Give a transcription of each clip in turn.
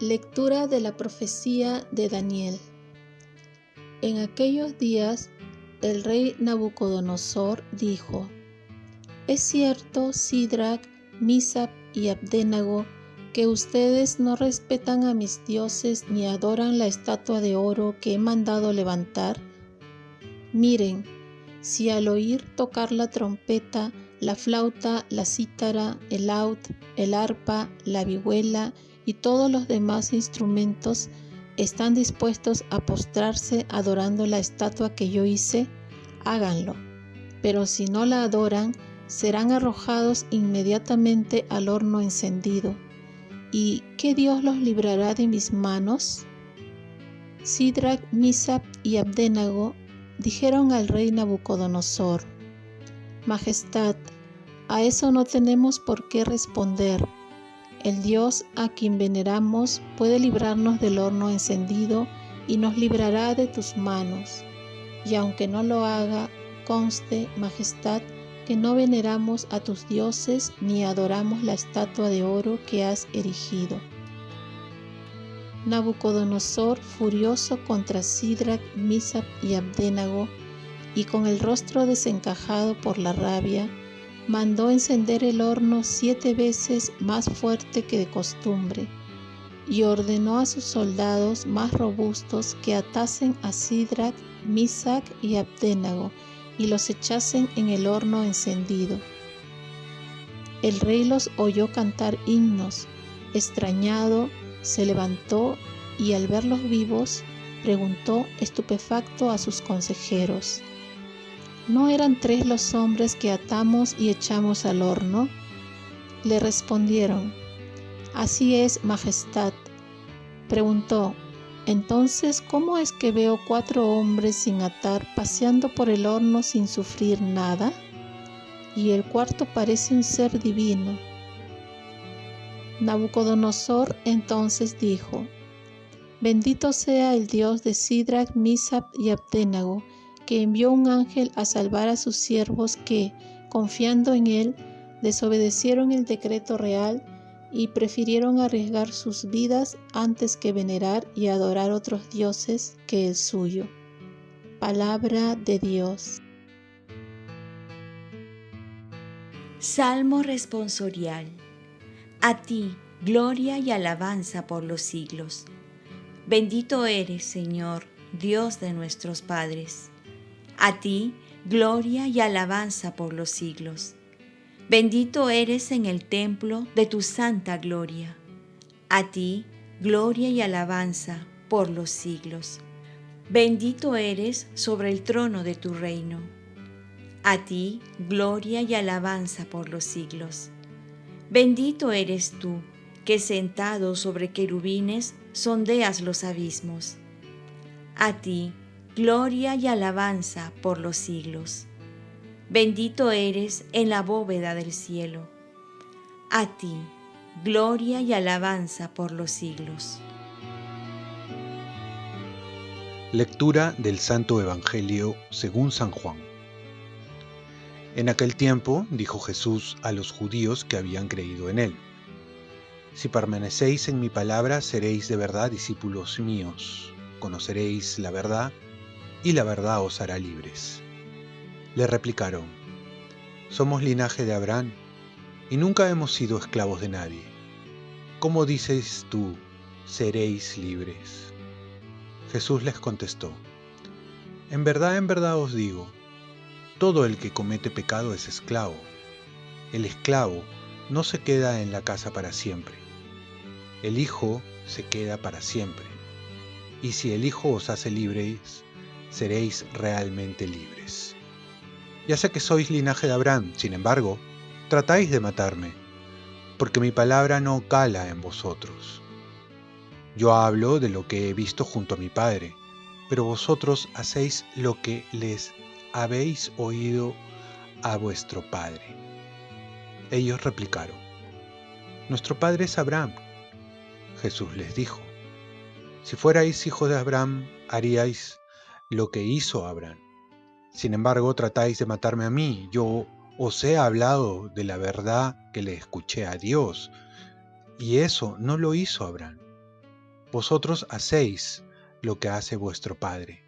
Lectura de la profecía de Daniel. En aquellos días el rey Nabucodonosor dijo, Es cierto, Sidrach, Misap y Abdenago, que ustedes no respetan a mis dioses ni adoran la estatua de oro que he mandado levantar. Miren, si al oír tocar la trompeta, la flauta, la cítara, el laúd, el arpa, la vihuela y todos los demás instrumentos están dispuestos a postrarse adorando la estatua que yo hice, háganlo. Pero si no la adoran, serán arrojados inmediatamente al horno encendido. ¿Y qué Dios los librará de mis manos? Sidrach, Misap y Abdenago dijeron al rey Nabucodonosor, Majestad, a eso no tenemos por qué responder el Dios a quien veneramos puede librarnos del horno encendido y nos librará de tus manos. Y aunque no lo haga, conste, Majestad, que no veneramos a tus dioses ni adoramos la estatua de oro que has erigido. Nabucodonosor, furioso contra Sidrach, Misap y Abdenago, y con el rostro desencajado por la rabia, mandó encender el horno siete veces más fuerte que de costumbre y ordenó a sus soldados más robustos que atasen a Sidrach, Misac y Abdenago y los echasen en el horno encendido. El rey los oyó cantar himnos, extrañado, se levantó y al verlos vivos, preguntó estupefacto a sus consejeros, ¿No eran tres los hombres que atamos y echamos al horno? Le respondieron, Así es, Majestad. Preguntó, entonces, ¿cómo es que veo cuatro hombres sin atar paseando por el horno sin sufrir nada? Y el cuarto parece un ser divino. Nabucodonosor entonces dijo, Bendito sea el Dios de Sidrach, Misap y Abdenago, que envió un ángel a salvar a sus siervos que, confiando en él, desobedecieron el decreto real y prefirieron arriesgar sus vidas antes que venerar y adorar otros dioses que el suyo. Palabra de Dios. Salmo responsorial. A ti, gloria y alabanza por los siglos. Bendito eres, Señor, Dios de nuestros padres a ti, gloria y alabanza por los siglos. Bendito eres en el templo de tu santa gloria. A ti, gloria y alabanza por los siglos. Bendito eres sobre el trono de tu reino. A ti, gloria y alabanza por los siglos. Bendito eres tú, que sentado sobre querubines sondeas los abismos. A ti, gloria y alabanza por los siglos. Bendito eres en la bóveda del cielo. A ti, gloria y alabanza por los siglos. Lectura del Santo Evangelio según San Juan. En aquel tiempo dijo Jesús a los judíos que habían creído en él, Si permanecéis en mi palabra, seréis de verdad discípulos míos, conoceréis la verdad y la verdad os hará libres. Le replicaron, somos linaje de Abraham y nunca hemos sido esclavos de nadie. ¿Cómo dices tú, seréis libres? Jesús les contestó, en verdad, en verdad os digo, todo el que comete pecado es esclavo. El esclavo no se queda en la casa para siempre. El Hijo se queda para siempre. Y si el Hijo os hace libres, seréis realmente libres. Ya sé que sois linaje de Abraham, sin embargo, tratáis de matarme, porque mi palabra no cala en vosotros. Yo hablo de lo que he visto junto a mi Padre, pero vosotros hacéis lo que les habéis oído a vuestro Padre. Ellos replicaron, Nuestro Padre es Abraham. Jesús les dijo, Si fuerais hijos de Abraham, haríais lo que hizo Abraham. Sin embargo, tratáis de matarme a mí. Yo os he hablado de la verdad que le escuché a Dios, y eso no lo hizo Abraham. Vosotros hacéis lo que hace vuestro padre.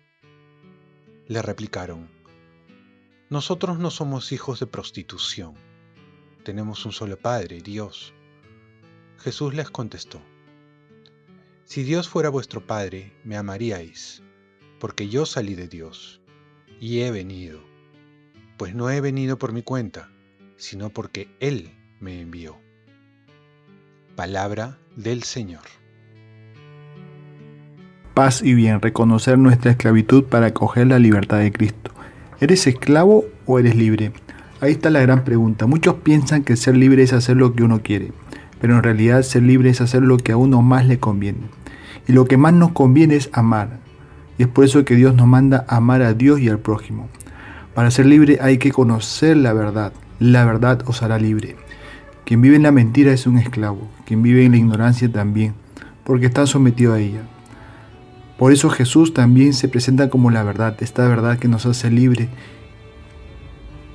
Le replicaron, nosotros no somos hijos de prostitución, tenemos un solo Padre, Dios. Jesús les contestó, si Dios fuera vuestro Padre, me amaríais, porque yo salí de Dios y he venido, pues no he venido por mi cuenta, sino porque Él me envió. Palabra del Señor. Paz y bien, reconocer nuestra esclavitud para acoger la libertad de Cristo. ¿Eres esclavo o eres libre? Ahí está la gran pregunta. Muchos piensan que ser libre es hacer lo que uno quiere, pero en realidad ser libre es hacer lo que a uno más le conviene. Y lo que más nos conviene es amar. Y es por eso que Dios nos manda amar a Dios y al prójimo. Para ser libre hay que conocer la verdad. La verdad os hará libre. Quien vive en la mentira es un esclavo. Quien vive en la ignorancia también, porque está sometido a ella. Por eso Jesús también se presenta como la verdad, esta verdad que nos hace libre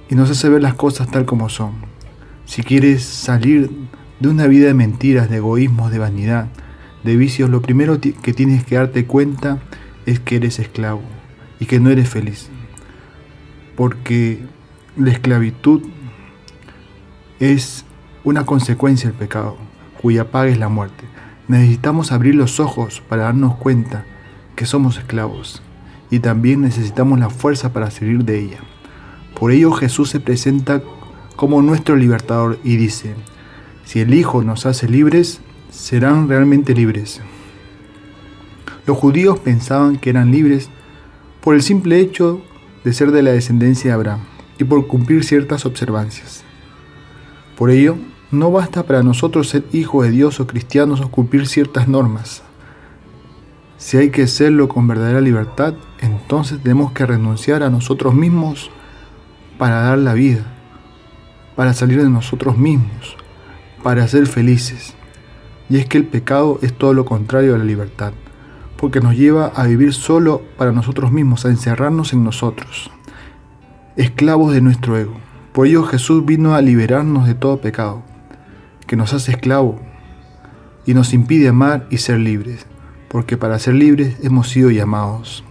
y nos hace ver las cosas tal como son. Si quieres salir de una vida de mentiras, de egoísmos, de vanidad, de vicios, lo primero que tienes que darte cuenta es que eres esclavo y que no eres feliz. Porque la esclavitud es una consecuencia del pecado, cuya paga es la muerte. Necesitamos abrir los ojos para darnos cuenta que somos esclavos y también necesitamos la fuerza para salir de ella. Por ello Jesús se presenta como nuestro libertador y dice, si el Hijo nos hace libres, serán realmente libres. Los judíos pensaban que eran libres por el simple hecho de ser de la descendencia de Abraham y por cumplir ciertas observancias. Por ello, no basta para nosotros ser hijos de Dios o cristianos o cumplir ciertas normas. Si hay que serlo con verdadera libertad, entonces tenemos que renunciar a nosotros mismos para dar la vida, para salir de nosotros mismos, para ser felices. Y es que el pecado es todo lo contrario a la libertad, porque nos lleva a vivir solo para nosotros mismos, a encerrarnos en nosotros, esclavos de nuestro ego. Por ello Jesús vino a liberarnos de todo pecado, que nos hace esclavos y nos impide amar y ser libres, porque para ser libres hemos sido llamados.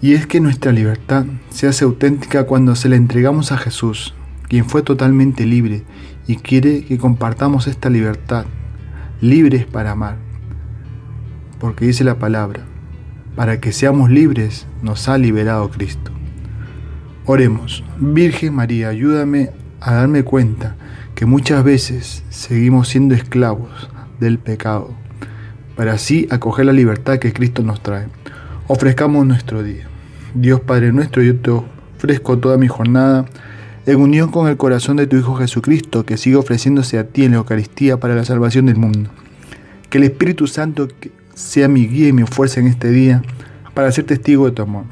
Y es que nuestra libertad se hace auténtica cuando se la entregamos a Jesús, quien fue totalmente libre y quiere que compartamos esta libertad, libres para amar. Porque dice la palabra, para que seamos libres nos ha liberado Cristo. Oremos, Virgen María, ayúdame a darme cuenta que muchas veces seguimos siendo esclavos del pecado, para así acoger la libertad que Cristo nos trae. Ofrezcamos nuestro día. Dios Padre nuestro, yo te ofrezco toda mi jornada en unión con el corazón de tu Hijo Jesucristo, que sigue ofreciéndose a ti en la Eucaristía para la salvación del mundo. Que el Espíritu Santo sea mi guía y mi fuerza en este día para ser testigo de tu amor.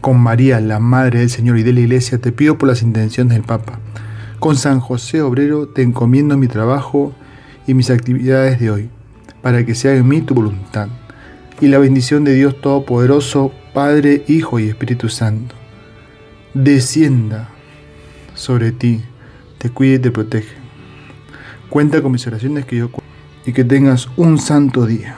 Con María, la Madre del Señor y de la Iglesia, te pido por las intenciones del Papa. Con San José Obrero te encomiendo mi trabajo y mis actividades de hoy, para que sea en mí tu voluntad. Y la bendición de Dios Todopoderoso, Padre, Hijo y Espíritu Santo, descienda sobre ti, te cuide y te protege. Cuenta con mis oraciones que yo y que tengas un santo día.